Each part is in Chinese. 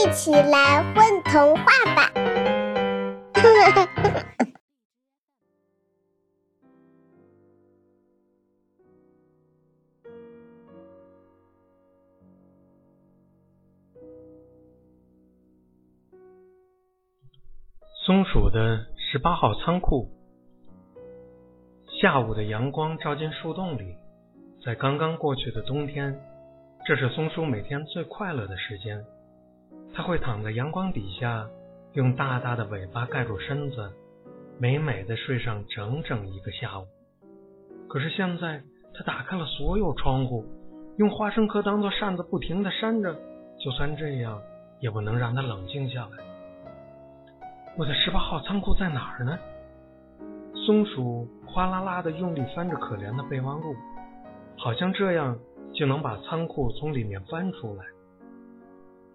一起来混童话吧！松鼠的十八号仓库。下午的阳光照进树洞里，在刚刚过去的冬天，这是松鼠每天最快乐的时间。它会躺在阳光底下，用大大的尾巴盖住身子，美美的睡上整整一个下午。可是现在，它打开了所有窗户，用花生壳当做扇子，不停的扇着，就算这样，也不能让它冷静下来。我的十八号仓库在哪儿呢？松鼠哗啦啦的用力翻着可怜的备忘录，好像这样就能把仓库从里面翻出来。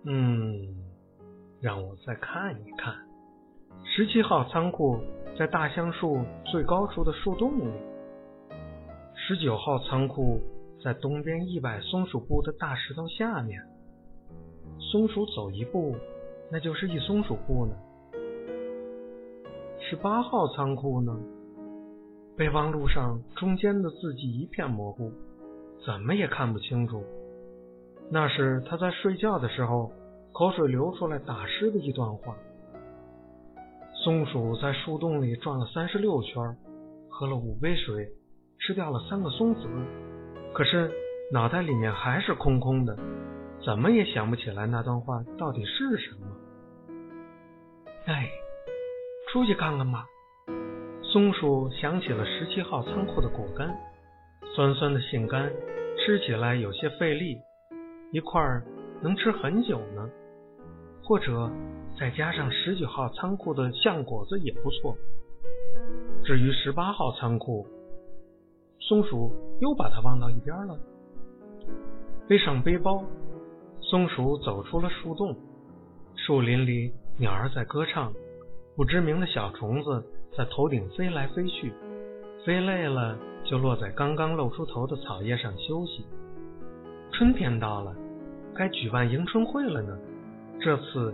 嗯，让我再看一看。十七号仓库在大橡树最高处的树洞里。十九号仓库在东边一百松鼠步的大石头下面。松鼠走一步，那就是一松鼠步呢。十八号仓库呢？备忘录上中间的字迹一片模糊，怎么也看不清楚。那是他在睡觉的时候口水流出来打湿的一段话。松鼠在树洞里转了三十六圈，喝了五杯水，吃掉了三个松子，可是脑袋里面还是空空的，怎么也想不起来那段话到底是什么。哎。出去看看吧。松鼠想起了十七号仓库的果干，酸酸的杏干，吃起来有些费力，一块儿能吃很久呢。或者再加上十九号仓库的橡果子也不错。至于十八号仓库，松鼠又把它忘到一边了。背上背包，松鼠走出了树洞。树林里鸟儿在歌唱。不知名的小虫子在头顶飞来飞去，飞累了就落在刚刚露出头的草叶上休息。春天到了，该举办迎春会了呢。这次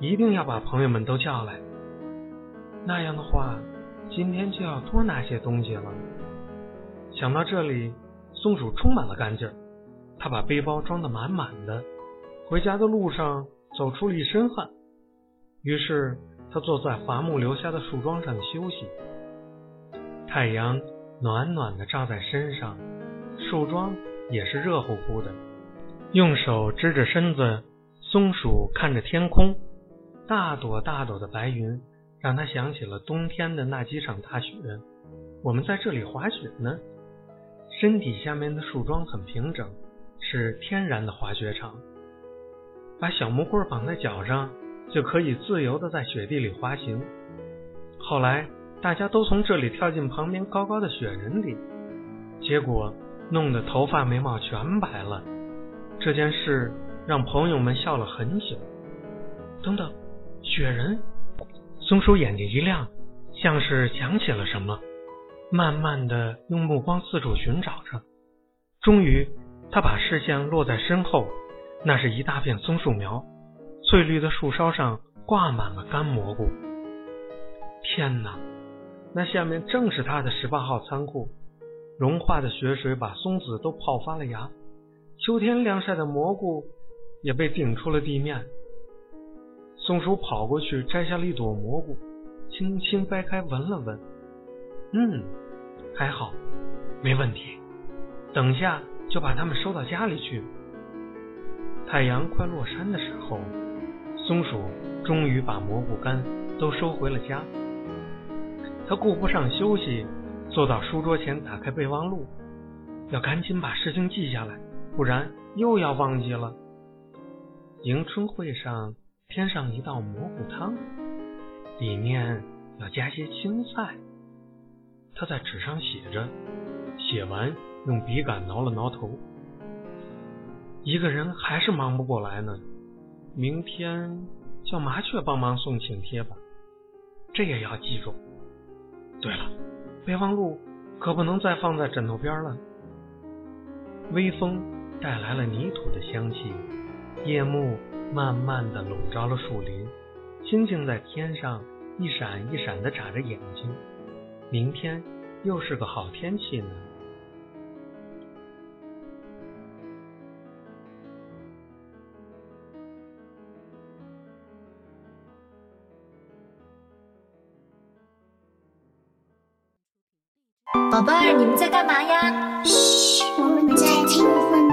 一定要把朋友们都叫来，那样的话，今天就要多拿些东西了。想到这里，松鼠充满了干劲儿，它把背包装得满满的，回家的路上走出了一身汗，于是。他坐在伐木留下的树桩上休息，太阳暖暖的照在身上，树桩也是热乎乎的。用手支着身子，松鼠看着天空，大朵大朵的白云，让它想起了冬天的那几场大雪。我们在这里滑雪呢，身体下面的树桩很平整，是天然的滑雪场。把小木棍绑在脚上。就可以自由的在雪地里滑行。后来大家都从这里跳进旁边高高的雪人里，结果弄得头发眉毛全白了。这件事让朋友们笑了很久。等等，雪人！松鼠眼睛一亮，像是想起了什么，慢慢的用目光四处寻找着。终于，他把视线落在身后，那是一大片松树苗。翠绿的树梢上挂满了干蘑菇。天哪，那下面正是他的十八号仓库。融化的雪水把松子都泡发了芽，秋天晾晒的蘑菇也被顶出了地面。松鼠跑过去摘下了一朵蘑菇，轻轻掰开闻了闻，嗯，还好，没问题。等下就把它们收到家里去。太阳快落山的时候。松鼠终于把蘑菇干都收回了家。他顾不上休息，坐到书桌前，打开备忘录，要赶紧把事情记下来，不然又要忘记了。迎春会上添上一道蘑菇汤，里面要加些青菜。他在纸上写着，写完用笔杆挠了挠头。一个人还是忙不过来呢。明天叫麻雀帮忙送请帖吧，这也要记住。对了，备忘录可不能再放在枕头边了。微风带来了泥土的香气，夜幕慢慢的笼罩了树林，星星在天上一闪一闪的眨着眼睛。明天又是个好天气呢。宝贝儿，你们在干嘛呀？嘘，我们在听风。